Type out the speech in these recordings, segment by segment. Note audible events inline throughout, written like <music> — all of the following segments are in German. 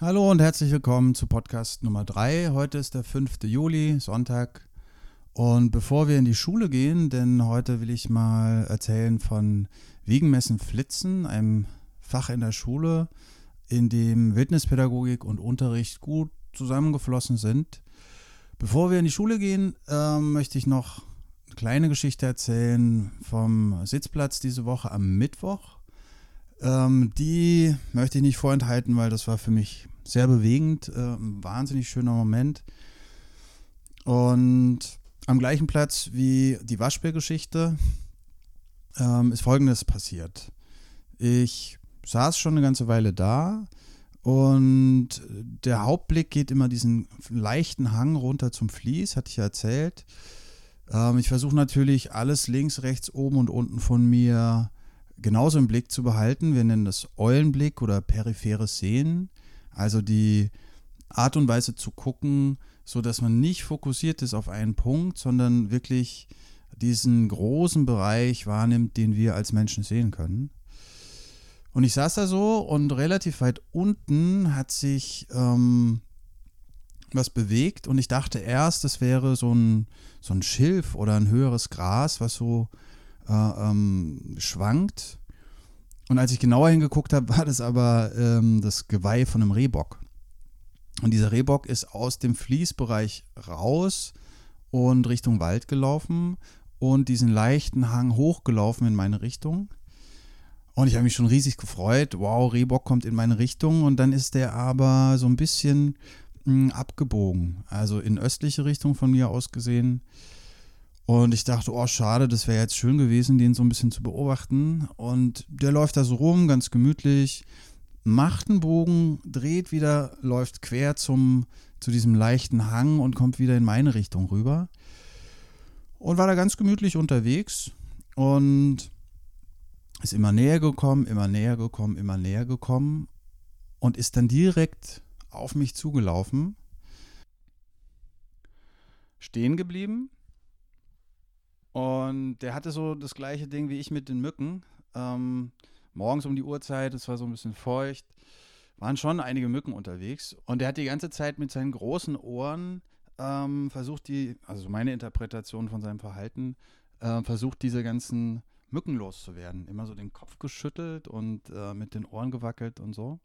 Hallo und herzlich willkommen zu Podcast Nummer 3. Heute ist der 5. Juli, Sonntag. Und bevor wir in die Schule gehen, denn heute will ich mal erzählen von Wiegenmessen Flitzen, einem Fach in der Schule, in dem Wildnispädagogik und Unterricht gut zusammengeflossen sind. Bevor wir in die Schule gehen, äh, möchte ich noch eine kleine Geschichte erzählen vom Sitzplatz diese Woche am Mittwoch. Ähm, die möchte ich nicht vorenthalten, weil das war für mich sehr bewegend, äh, ein wahnsinnig schöner Moment. Und am gleichen Platz wie die Waschbärgeschichte ähm, ist Folgendes passiert. Ich saß schon eine ganze Weile da und der Hauptblick geht immer diesen leichten Hang runter zum Fließ, hatte ich ja erzählt. Ähm, ich versuche natürlich alles links, rechts, oben und unten von mir genauso im Blick zu behalten. Wir nennen das Eulenblick oder peripheres Sehen. Also die Art und Weise zu gucken, so dass man nicht fokussiert ist auf einen Punkt, sondern wirklich diesen großen Bereich wahrnimmt, den wir als Menschen sehen können. Und ich saß da so und relativ weit unten hat sich ähm, was bewegt und ich dachte erst, das wäre so ein, so ein Schilf oder ein höheres Gras, was so äh, ähm, schwankt. Und als ich genauer hingeguckt habe, <laughs> war das aber ähm, das Geweih von einem Rehbock. Und dieser Rehbock ist aus dem Fließbereich raus und Richtung Wald gelaufen und diesen leichten Hang hochgelaufen in meine Richtung. Und ich habe mich schon riesig gefreut. Wow, Rehbock kommt in meine Richtung. Und dann ist der aber so ein bisschen mh, hm, abgebogen. Also in östliche Richtung von mir aus gesehen. Und ich dachte, oh, schade, das wäre jetzt schön gewesen, den so ein bisschen zu beobachten. Und der läuft da so rum, ganz gemütlich, macht einen Bogen, dreht wieder, läuft quer zum, zu diesem leichten Hang und kommt wieder in meine Richtung rüber. Und war da ganz gemütlich unterwegs und ist immer näher gekommen, immer näher gekommen, immer näher gekommen und ist dann direkt auf mich zugelaufen, stehen geblieben und der hatte so das gleiche Ding wie ich mit den Mücken. Ähm, morgens um die Uhrzeit, es war so ein bisschen feucht, waren schon einige Mücken unterwegs. Und der hat die ganze Zeit mit seinen großen Ohren ähm, versucht, die, also meine Interpretation von seinem Verhalten, äh, versucht, diese ganzen Mücken loszuwerden. Immer so den Kopf geschüttelt und äh, mit den Ohren gewackelt und so.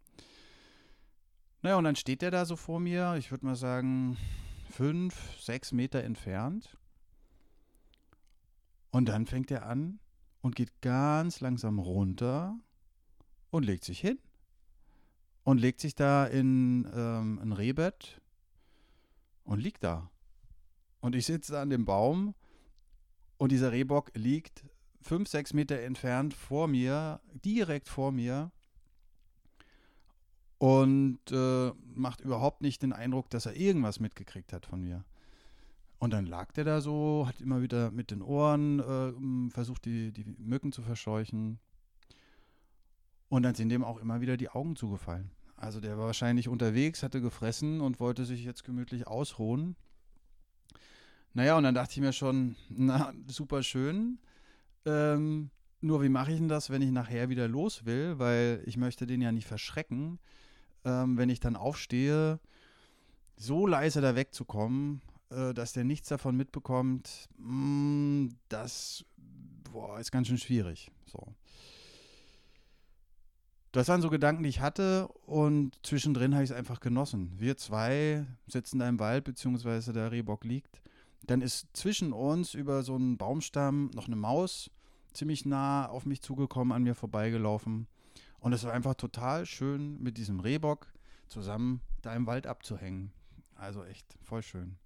Naja, und dann steht der da so vor mir, ich würde mal sagen, fünf, sechs Meter entfernt und dann fängt er an und geht ganz langsam runter und legt sich hin. Und legt sich da in ähm, ein Rehbett und liegt da. Und ich sitze an dem Baum und dieser Rehbock liegt fünf, sechs Meter entfernt vor mir, direkt vor mir und äh, macht überhaupt nicht den Eindruck, dass er irgendwas mitgekriegt hat von mir. Und dann lag der da so, hat immer wieder mit den Ohren äh, versucht, die, die Mücken zu verscheuchen. Und dann sind dem auch immer wieder die Augen zugefallen. Also der war wahrscheinlich unterwegs, hatte gefressen und wollte sich jetzt gemütlich ausruhen. Naja, und dann dachte ich mir schon, na, super schön. Ähm, nur wie mache ich denn das, wenn ich nachher wieder los will? Weil ich möchte den ja nicht verschrecken. Ähm, wenn ich dann aufstehe, so leise da wegzukommen, dass der nichts davon mitbekommt, mm, das boah, ist ganz schön schwierig. So. Das waren so Gedanken, die ich hatte und zwischendrin habe ich es einfach genossen. Wir zwei sitzen da im Wald, beziehungsweise der Rehbock liegt. Dann ist zwischen uns über so einen Baumstamm noch eine Maus ziemlich nah auf mich zugekommen, an mir vorbeigelaufen. Und es war einfach total schön, mit diesem Rehbock zusammen da im Wald abzuhängen. Also echt voll schön.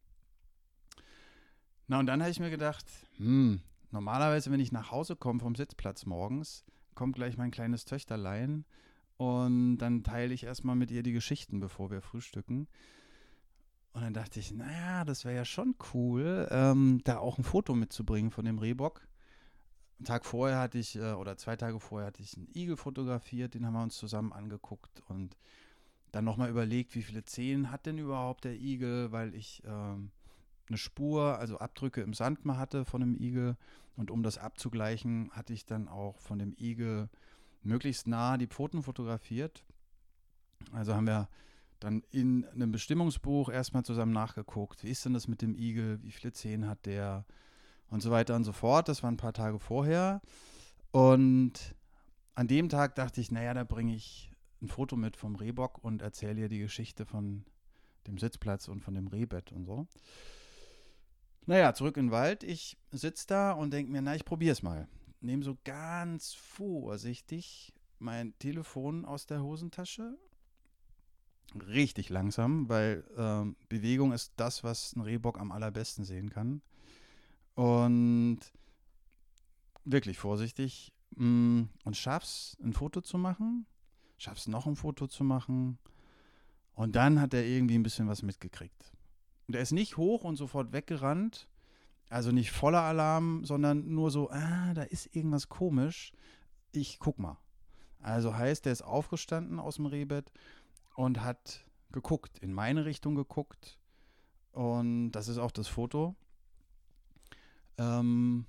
Na, und dann habe ich mir gedacht, hm, normalerweise, wenn ich nach Hause komme vom Sitzplatz morgens, kommt gleich mein kleines Töchterlein und dann teile ich erstmal mit ihr die Geschichten, bevor wir frühstücken. Und dann dachte ich, naja, das wäre ja schon cool, ähm, da auch ein Foto mitzubringen von dem Rehbock. Einen Tag vorher hatte ich, äh, oder zwei Tage vorher hatte ich einen Igel fotografiert, den haben wir uns zusammen angeguckt und dann nochmal überlegt, wie viele Zehen hat denn überhaupt der Igel, weil ich ähm, eine Spur, also Abdrücke im Sand mal hatte von einem Igel. Und um das abzugleichen, hatte ich dann auch von dem Igel möglichst nah die Pfoten fotografiert. Also haben wir dann in einem Bestimmungsbuch erstmal zusammen nachgeguckt, wie ist denn das mit dem Igel, wie viele Zehen hat der und so weiter und so fort. Das war ein paar Tage vorher. Und an dem Tag dachte ich, naja, da bringe ich ein Foto mit vom Rehbock und erzähle ihr die Geschichte von dem Sitzplatz und von dem Rehbett und so. Naja, zurück in den Wald. Ich sitze da und denke mir, na, ich probiere es mal. Nehme so ganz vorsichtig mein Telefon aus der Hosentasche. Richtig langsam, weil äh, Bewegung ist das, was ein Rehbock am allerbesten sehen kann. Und wirklich vorsichtig mh, mm, und schaff's, ein Foto zu machen. Schaff's noch ein Foto zu machen. Und dann hat er irgendwie ein bisschen was mitgekriegt. Und er ist nicht hoch und sofort weggerannt. Also nicht voller Alarm, sondern nur so, ah, da ist irgendwas komisch. Ich guck mal. Also heißt, er ist aufgestanden aus dem Rehbett und hat geguckt, in meine Richtung geguckt. Und das ist auch das Foto ähm,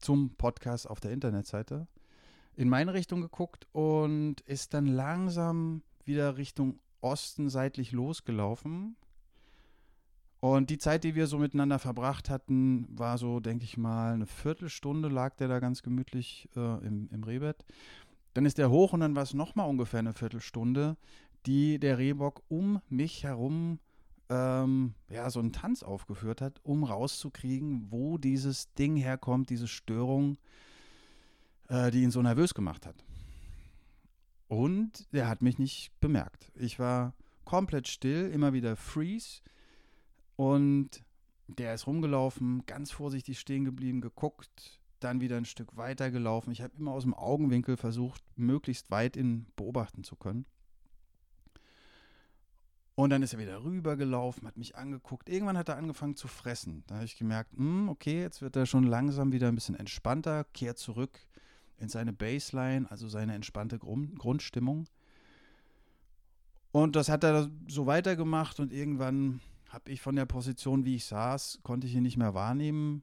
zum Podcast auf der Internetseite. In meine Richtung geguckt und ist dann langsam wieder Richtung Osten seitlich losgelaufen. Und die Zeit, die wir so miteinander verbracht hatten, war so, denke ich mal, eine Viertelstunde lag der da ganz gemütlich äh, im, im Rehbett. Dann ist der hoch und dann war es nochmal ungefähr eine Viertelstunde, die der Rehbock um mich herum ähm, ja, so einen Tanz aufgeführt hat, um rauszukriegen, wo dieses Ding herkommt, diese Störung, äh, die ihn so nervös gemacht hat. Und der hat mich nicht bemerkt. Ich war komplett still, immer wieder Freeze. Und der ist rumgelaufen, ganz vorsichtig stehen geblieben, geguckt, dann wieder ein Stück weiter gelaufen. Ich habe immer aus dem Augenwinkel versucht, möglichst weit ihn beobachten zu können. Und dann ist er wieder rübergelaufen, hat mich angeguckt. Irgendwann hat er angefangen zu fressen. Da habe ich gemerkt, mh, hm, okay, jetzt wird er schon langsam wieder ein bisschen entspannter, kehrt zurück in seine Baseline, also seine entspannte Grund Grundstimmung. Und das hat er so weitergemacht und irgendwann habe ich von der Position, wie ich saß, konnte ich ihn nicht mehr wahrnehmen.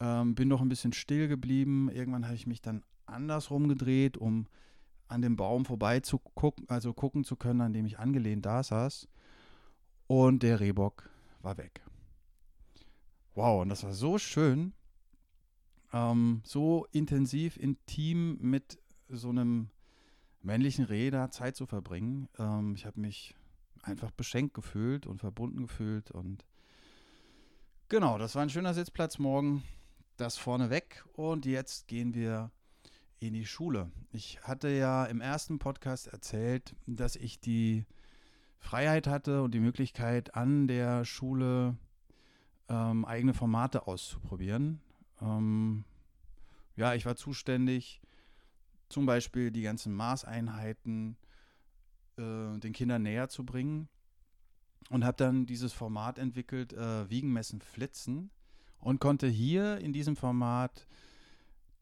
Ähm, bin noch ein bisschen still geblieben. Irgendwann habe ich mich dann andersrum gedreht, um an dem Baum vorbei zu gucken, also gucken zu können, an dem ich angelehnt da saß. Und der Rehbock war weg. Wow, und das war so schön ähm, so intensiv, intim mit so einem männlichen Reh da Zeit zu verbringen. Ähm, ich habe mich einfach beschenkt gefühlt und verbunden gefühlt und genau, das war ein schöner Sitzplatz morgen. Das vorneweg und jetzt gehen wir in die Schule. Ich hatte ja im ersten Podcast erzählt, dass ich die Freiheit hatte und die Möglichkeit an der Schule ähm, eigene Formate auszuprobieren. Ähm, ja, ich war zuständig, zum Beispiel die ganzen Maßeinheiten äh, den Kindern näher zu bringen und habe dann dieses Format entwickelt, äh, Wiegen, Flitzen und konnte hier in diesem Format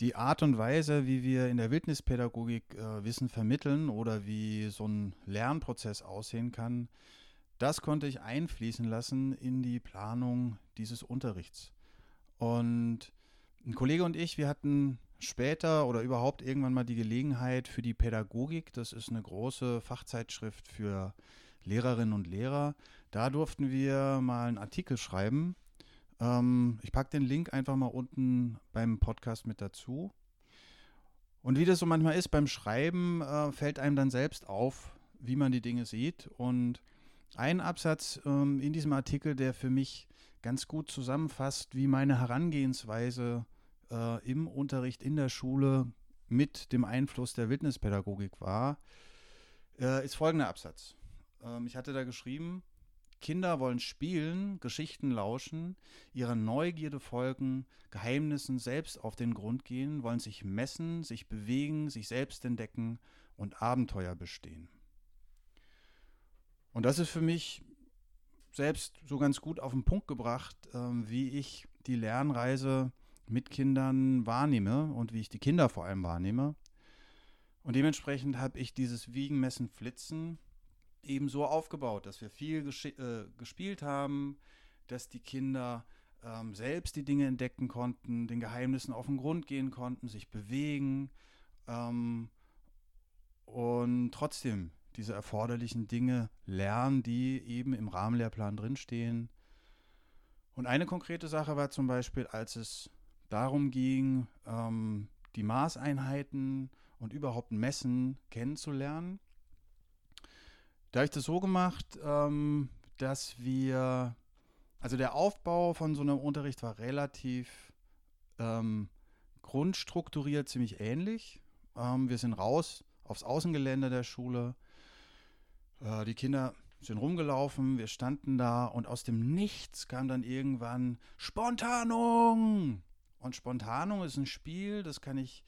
die Art und Weise, wie wir in der Wildnispädagogik äh, Wissen vermitteln oder wie so ein Lernprozess aussehen kann, das konnte ich einfließen lassen in die Planung dieses Unterrichts. Und ein Kollege und ich, wir hatten später oder überhaupt irgendwann mal die Gelegenheit für die Pädagogik, das ist eine große Fachzeitschrift für Lehrerinnen und Lehrer, da durften wir mal einen Artikel schreiben. Ähm, ich packe den Link einfach mal unten beim Podcast mit dazu. Und wie das so manchmal ist, beim Schreiben äh, fällt einem dann selbst auf, wie man die Dinge sieht. Und ein Absatz ähm, in diesem Artikel, der für mich ganz gut zusammenfasst, wie meine Herangehensweise im Unterricht in der Schule mit dem Einfluss der Wildnispädagogik war, äh, ist folgender Absatz. Ähm, ich hatte da geschrieben, Kinder wollen spielen, Geschichten lauschen, ihrer Neugierde folgen, Geheimnissen selbst auf den Grund gehen, wollen sich messen, sich bewegen, sich selbst entdecken und Abenteuer bestehen. Und das ist für mich selbst so ganz gut auf den Punkt gebracht, ähm, wie ich die Lernreise mit Kindern wahrnehme und wie ich die Kinder vor allem wahrnehme. Und dementsprechend habe ich dieses Wiegen, Messen, Flitzen eben so aufgebaut, dass wir viel äh, gespielt haben, dass die Kinder ähm, selbst die Dinge entdecken konnten, den Geheimnissen auf den Grund gehen konnten, sich bewegen ähm, und trotzdem diese erforderlichen Dinge lernen, die eben im Rahmenlehrplan drinstehen. Und eine konkrete Sache war zum Beispiel, als es darum ging, ähm, die Maßeinheiten und überhaupt Messen kennenzulernen. Da habe ich das so gemacht, ähm, dass wir, also der Aufbau von so einem Unterricht war relativ ähm, grundstrukturiert ziemlich ähnlich. Ähm, wir sind raus aufs Außengelände der Schule. Äh, die Kinder sind rumgelaufen, wir standen da und aus dem Nichts kam dann irgendwann Spontanung. Und Spontanung ist ein Spiel, das kann ich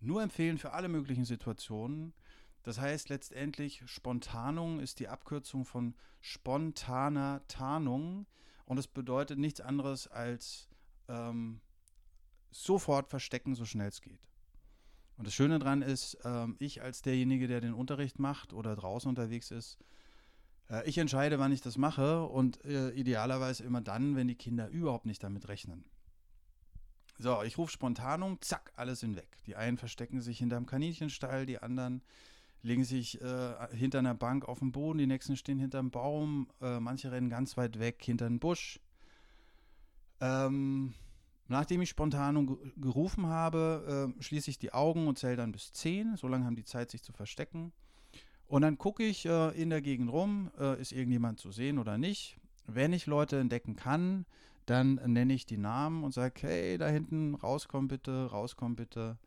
nur empfehlen für alle möglichen Situationen. Das heißt letztendlich, Spontanung ist die Abkürzung von spontaner Tarnung und es bedeutet nichts anderes als ähm, sofort verstecken, so schnell es geht. Und das Schöne daran ist, ähm, ich als derjenige, der den Unterricht macht oder draußen unterwegs ist, äh, ich entscheide, wann ich das mache und äh, idealerweise immer dann, wenn die Kinder überhaupt nicht damit rechnen. So, ich rufe spontan um, zack, alles sind weg. Die einen verstecken sich hinterm Kaninchenstall, die anderen legen sich äh, hinter einer Bank auf dem Boden, die nächsten stehen hinterm Baum, äh, manche rennen ganz weit weg hinter einen Busch. Ähm, nachdem ich spontan gerufen habe, äh, schließe ich die Augen und zähle dann bis 10. So lange haben die Zeit, sich zu verstecken. Und dann gucke ich äh, in der Gegend rum, äh, ist irgendjemand zu sehen oder nicht. Wenn ich Leute entdecken kann, dann nenne ich die Namen und sage, hey, da hinten, rauskommen bitte, rauskommen bitte.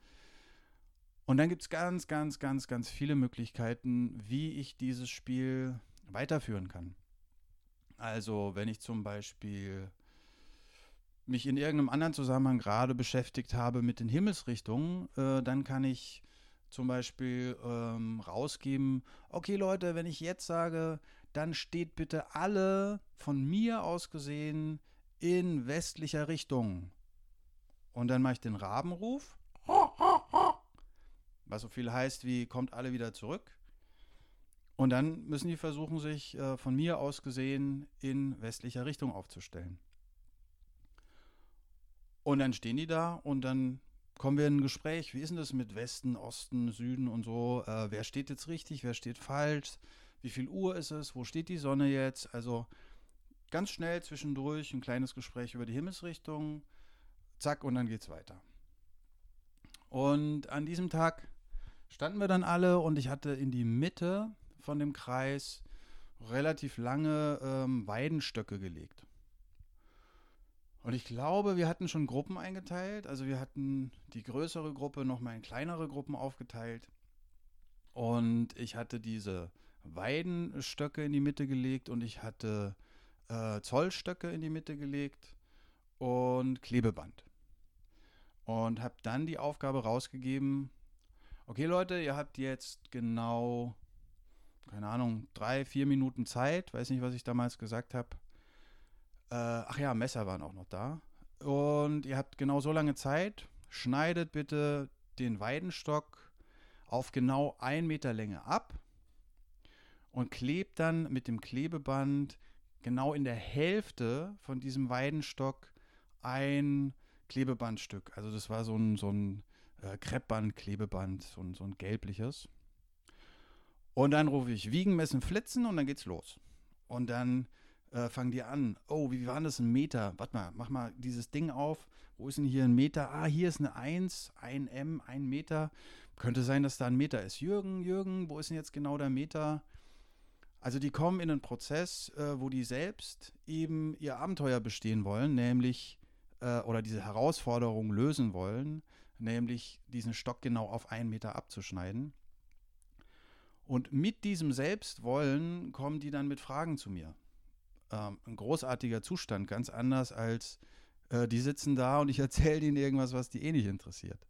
Und dann gibt es ganz, ganz, ganz, ganz viele Möglichkeiten, wie ich dieses Spiel weiterführen kann. Also wenn ich zum Beispiel mich in irgendeinem anderen Zusammenhang gerade beschäftigt habe mit den Himmelsrichtungen, äh, dann kann ich zum Beispiel ähm, rausgeben, okay Leute, wenn ich jetzt sage, dann steht bitte alle von mir aus gesehen in westlicher Richtung. Und dann mache ich den Rabenruf, was so viel heißt wie kommt alle wieder zurück. Und dann müssen die versuchen, sich äh, von mir aus gesehen in westlicher Richtung aufzustellen. Und dann stehen die da und dann kommen wir in ein Gespräch. Wie ist denn das mit Westen, Osten, Süden und so? Äh, wer steht jetzt richtig, wer steht falsch? Wie viel Uhr ist es? Wo steht die Sonne jetzt? Also ganz schnell zwischendurch ein kleines Gespräch über die Himmelsrichtung. Zack, und dann geht's weiter. Und an diesem Tag standen wir dann alle und ich hatte in die Mitte von dem Kreis relativ lange ähm, Weidenstöcke gelegt. Und ich glaube, wir hatten schon Gruppen eingeteilt. Also wir hatten die größere Gruppe nochmal in kleinere Gruppen aufgeteilt. Und ich hatte diese Weidenstöcke in die Mitte gelegt und ich hatte äh, Zollstöcke in die Mitte gelegt und Klebeband. Und habe dann die Aufgabe rausgegeben, okay Leute, ihr habt jetzt genau, keine Ahnung, drei, vier Minuten Zeit, weiß nicht, was ich damals gesagt habe, äh, ach ja, Messer waren auch noch da. Und ihr habt genau so lange Zeit. Schneidet bitte den Weidenstock auf genau ein Meter Länge ab und klebt dann mit dem Klebeband genau in der Hälfte von diesem Weidenstock ein Klebebandstück. Also das war so ein, so ein äh, Kreppband-Klebeband, so ein, so ein gelbliches. Und dann rufe ich Wiegen, Messen, Flitzen und dann geht's los. Und dann äh, fangen die an. Oh, wie war das? Ein Meter. Warte mal, mach mal dieses Ding auf. Wo ist denn hier ein Meter? Ah, hier ist eine 1, ein M, ein Meter. Könnte sein, dass da ein Meter ist. Jürgen, Jürgen, wo ist denn jetzt genau der Meter? Also die kommen in einen Prozess, äh, wo die selbst eben ihr Abenteuer bestehen wollen, nämlich äh, oder diese Herausforderung lösen wollen, nämlich diesen Stock genau auf einen Meter abzuschneiden. Und mit diesem Selbstwollen kommen die dann mit Fragen zu mir ähm, ein großartiger Zustand, ganz anders als äh, die sitzen da und ich <laughs> erzähle ihnen irgendwas, was die eh nicht interessiert.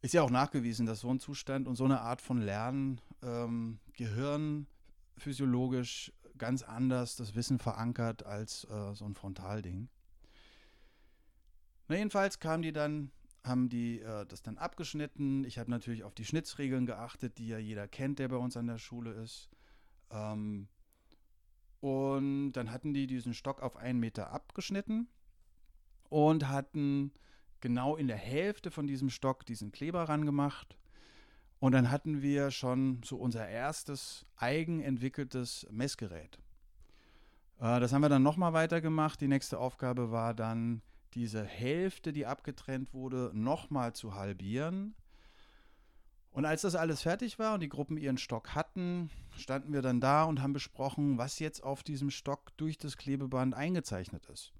Ist ja auch nachgewiesen, dass so ein Zustand und so eine Art von Lernen ähm, gehirnphysiologisch ganz anders das Wissen verankert als äh, so ein Frontalding. Na, jedenfalls kamen die dann, haben die äh, das dann abgeschnitten. Ich habe natürlich auf die Schnitzregeln geachtet, die ja jeder kennt, der bei uns an der Schule ist. Ähm, und dann hatten die diesen Stock auf einen Meter abgeschnitten und hatten genau in der Hälfte von diesem Stock diesen Kleber ran gemacht. Und dann hatten wir schon so unser erstes eigenentwickeltes Messgerät. Äh, das haben wir dann nochmal weitergemacht. Die nächste Aufgabe war dann, diese Hälfte, die abgetrennt wurde, nochmal zu halbieren. Und als das alles fertig war und die Gruppen ihren Stock hatten, standen wir dann da und haben besprochen, was jetzt auf diesem Stock durch das Klebeband eingezeichnet ist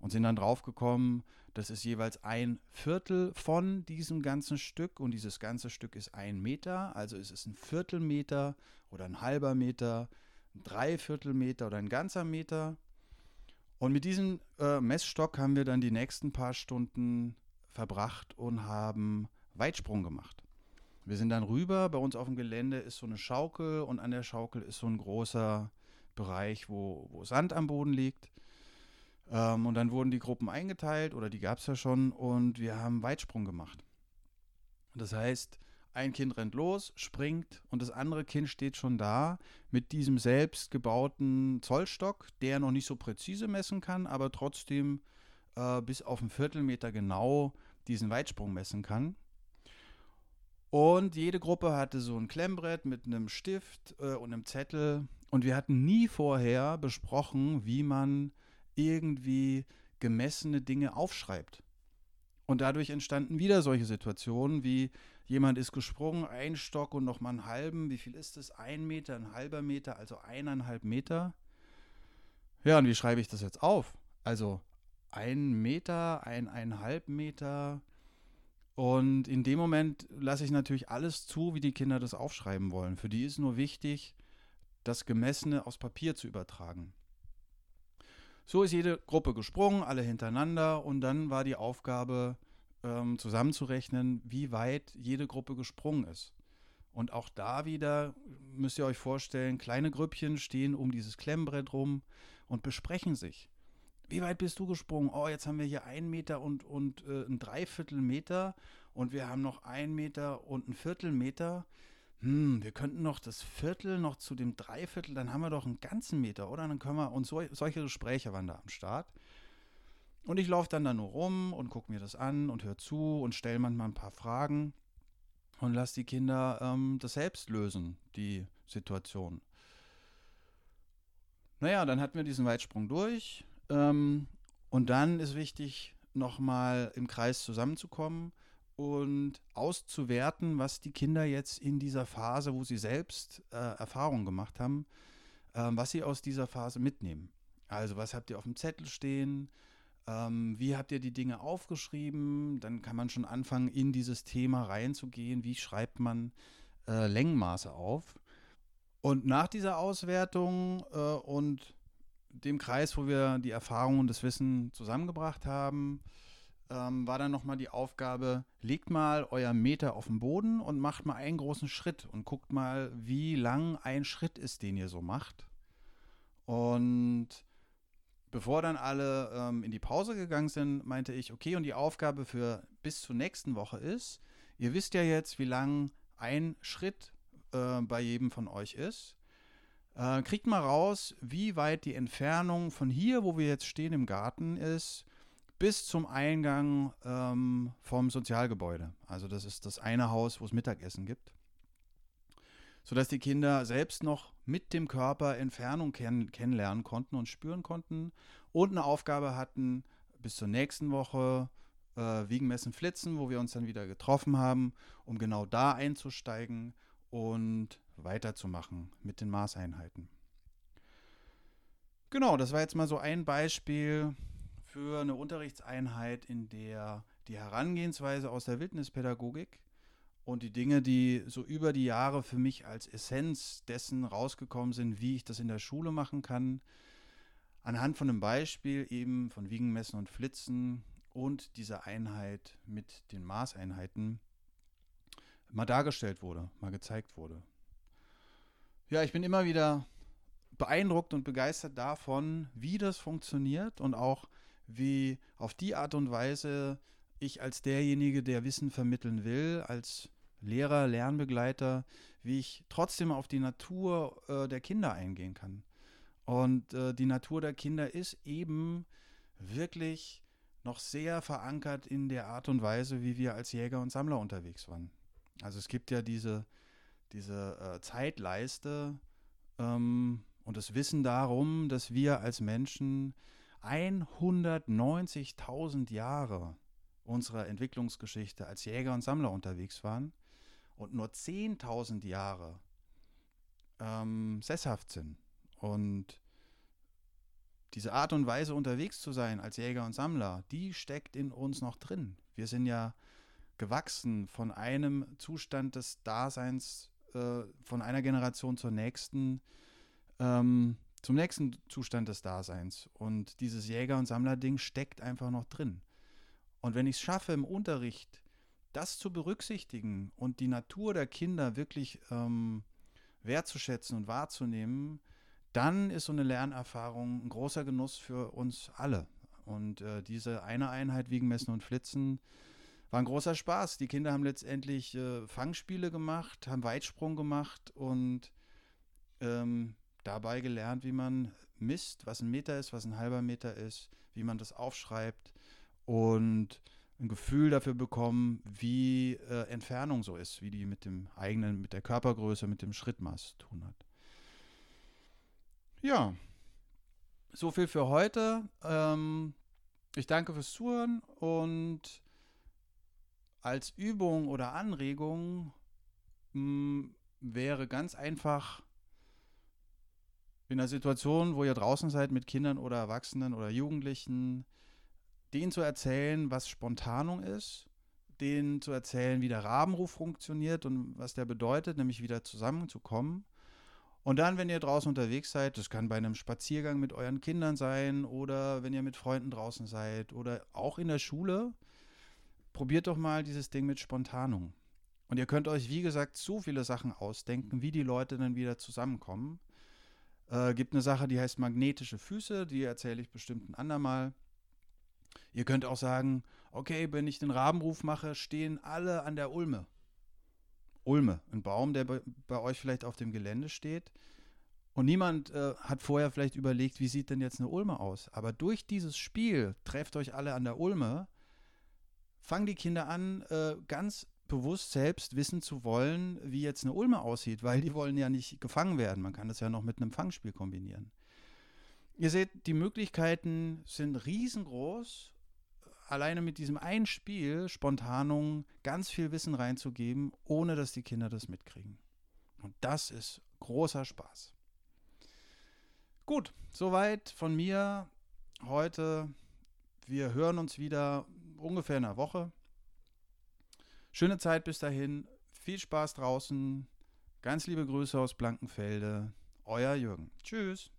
und sind dann draufgekommen, das ist jeweils ein Viertel von diesem ganzen Stück und dieses ganze Stück ist ein Meter, also ist es ein Viertelmeter oder ein halber Meter, ein Dreiviertelmeter oder ein ganzer Meter. Und mit diesem äh, Messstock haben wir dann die nächsten paar Stunden verbracht und haben Weitsprung gemacht. Wir sind dann rüber, bei uns auf dem Gelände ist so eine Schaukel und an der Schaukel ist so ein großer Bereich, wo, wo Sand am Boden liegt. Ähm, und dann wurden die Gruppen eingeteilt oder die gab es ja schon und wir haben Weitsprung gemacht. Das heißt, ein Kind rennt los, springt und das andere Kind steht schon da mit diesem selbst gebauten Zollstock, der noch nicht so präzise messen kann, aber trotzdem äh, bis auf einen Viertelmeter genau diesen Weitsprung messen kann. Und jede Gruppe hatte so ein Klemmbrett mit einem Stift äh, und einem Zettel. Und wir hatten nie vorher besprochen, wie man irgendwie gemessene Dinge aufschreibt. Und dadurch entstanden wieder solche Situationen wie jemand ist gesprungen, ein Stock und nochmal einen halben. Wie viel ist das? Ein Meter, ein halber Meter, also eineinhalb Meter. Ja, und wie schreibe ich das jetzt auf? Also ein Meter, eineinhalb Meter. Und in dem Moment lasse ich natürlich alles zu, wie die Kinder das aufschreiben wollen. Für die ist nur wichtig, das Gemessene aufs Papier zu übertragen. So ist jede Gruppe gesprungen, alle hintereinander und dann war die Aufgabe ähm, zusammenzurechnen, wie weit jede Gruppe gesprungen ist. Und auch da wieder müsst ihr euch vorstellen, kleine Grüppchen stehen um dieses Klemmbrett rum und besprechen sich. Wie weit bist du gesprungen? Oh, jetzt haben wir hier einen Meter und, und äh, ein Dreiviertelmeter und wir haben noch einen Meter und ein Viertelmeter hm, wir könnten noch das Viertel noch zu dem Dreiviertel, dann haben wir doch einen ganzen Meter, oder? Dann können wir, und so, solche Gespräche waren da am Start. Und ich laufe dann da nur rum und gucke mir das an und höre zu und stelle manchmal ein paar Fragen und lasse die Kinder ähm, das selbst lösen, die Situation. Naja, dann hatten wir diesen Weitsprung durch. Ähm, und dann ist wichtig, nochmal im Kreis zusammenzukommen und auszuwerten, was die Kinder jetzt in dieser Phase, wo sie selbst äh, Erfahrungen gemacht haben, äh, was sie aus dieser Phase mitnehmen. Also was habt ihr auf dem Zettel stehen? Ähm, wie habt ihr die Dinge aufgeschrieben? Dann kann man schon anfangen, in dieses Thema reinzugehen. Wie schreibt man äh, Längenmaße auf? Und nach dieser Auswertung äh, und dem Kreis, wo wir die Erfahrungen und das Wissen zusammengebracht haben, ähm, war dann nochmal die Aufgabe, legt mal euer Meter auf den Boden und macht mal einen großen Schritt und guckt mal, wie lang ein Schritt ist, den ihr so macht. Und bevor dann alle ähm, in die Pause gegangen sind, meinte ich, okay, und die Aufgabe für bis zur nächsten Woche ist, ihr wisst ja jetzt, wie lang ein Schritt äh, bei jedem von euch ist. Äh, kriegt mal raus, wie weit die Entfernung von hier, wo wir jetzt stehen im Garten ist, bis zum Eingang ähm, vom Sozialgebäude. Also das ist das eine Haus, wo es Mittagessen gibt. Sodass die Kinder selbst noch mit dem Körper Entfernung kenn kennenlernen konnten und spüren konnten und eine Aufgabe hatten bis zur nächsten Woche äh, Wiegen, Messen, Flitzen, wo wir uns dann wieder getroffen haben, um genau da einzusteigen und weiterzumachen mit den Maßeinheiten. Genau, das war jetzt mal so ein Beispiel für eine Unterrichtseinheit, in der die Herangehensweise aus der Wildnispädagogik und die Dinge, die so über die Jahre für mich als Essenz dessen rausgekommen sind, wie ich das in der Schule machen kann, anhand von einem Beispiel eben von Wiegen, Messen und Flitzen und dieser Einheit mit den Maßeinheiten mal dargestellt wurde, mal gezeigt wurde. Ja, ich bin immer wieder beeindruckt und begeistert davon, wie das funktioniert und auch wie auf die Art und Weise ich als derjenige, der Wissen vermitteln will, als Lehrer, Lernbegleiter, wie ich trotzdem auf die Natur äh, der Kinder eingehen kann. Und äh, die Natur der Kinder ist eben wirklich noch sehr verankert in der Art und Weise, wie wir als Jäger und Sammler unterwegs waren. Also es gibt ja diese, diese äh, Zeitleiste ähm, und das Wissen darum, dass wir als Menschen 190.000 Jahre unserer Entwicklungsgeschichte als Jäger und Sammler unterwegs waren und nur 10.000 Jahre ähm, sesshaft sind. Und diese Art und Weise unterwegs zu sein als Jäger und Sammler, die steckt in uns noch drin. Wir sind ja gewachsen von einem Zustand des Daseins, äh, von einer Generation zur nächsten, ähm, zum nächsten Zustand des Daseins. Und dieses Jäger- und Sammler-Ding steckt einfach noch drin. Und wenn ich es schaffe, im Unterricht das zu berücksichtigen und die Natur der Kinder wirklich ähm, wertzuschätzen und wahrzunehmen, dann ist so eine Lernerfahrung ein großer Genuss für uns alle. Und äh, diese eine Einheit Wiegen, Messen und Flitzen war ein großer Spaß. Die Kinder haben letztendlich äh, Fangspiele gemacht, haben Weitsprung gemacht und ähm, dabei gelernt, wie man misst, was ein Meter ist, was ein halber Meter ist, wie man das aufschreibt und ein Gefühl dafür bekommen, wie äh, Entfernung so ist, wie die mit dem eigenen, mit der Körpergröße, mit dem Schrittmaß zu tun hat. Ja, so viel für heute. Ähm, ich danke fürs Zuhören und als Übung oder Anregung mh, hm, wäre ganz einfach in der Situation, wo ihr draußen seid mit Kindern oder Erwachsenen oder Jugendlichen, denen zu erzählen, was Spontanung ist, denen zu erzählen, wie der Rabenruf funktioniert und was der bedeutet, nämlich wieder zusammenzukommen. Und dann, wenn ihr draußen unterwegs seid, das kann bei einem Spaziergang mit euren Kindern sein oder wenn ihr mit Freunden draußen seid oder auch in der Schule, probiert doch mal dieses Ding mit Spontanung. Und ihr könnt euch, wie gesagt, so viele Sachen ausdenken, wie die Leute dann wieder zusammenkommen. Äh, gibt eine Sache, die heißt magnetische Füße, die erzähle ich bestimmt ein andermal. Ihr könnt auch sagen, okay, wenn ich den Rabenruf mache, stehen alle an der Ulme. Ulme, ein Baum, der bei, bei euch vielleicht auf dem Gelände steht. Und niemand äh, hat vorher vielleicht überlegt, wie sieht denn jetzt eine Ulme aus. Aber durch dieses Spiel, trefft euch alle an der Ulme, fangen die Kinder an, äh, ganz bewusst selbst wissen zu wollen, wie jetzt eine Ulme aussieht, weil die wollen ja nicht gefangen werden. Man kann das ja noch mit einem Fangspiel kombinieren. Ihr seht, die Möglichkeiten sind riesengroß. Alleine mit diesem einen Spiel, Spontanung, ganz viel Wissen reinzugeben, ohne dass die Kinder das mitkriegen. Und das ist großer Spaß. Gut, soweit von mir heute. Wir hören uns wieder ungefähr in einer Woche. Schöne Zeit bis dahin. Viel Spaß draußen. Ganz liebe Grüße aus Blankenfelde. Euer Jürgen. Tschüss.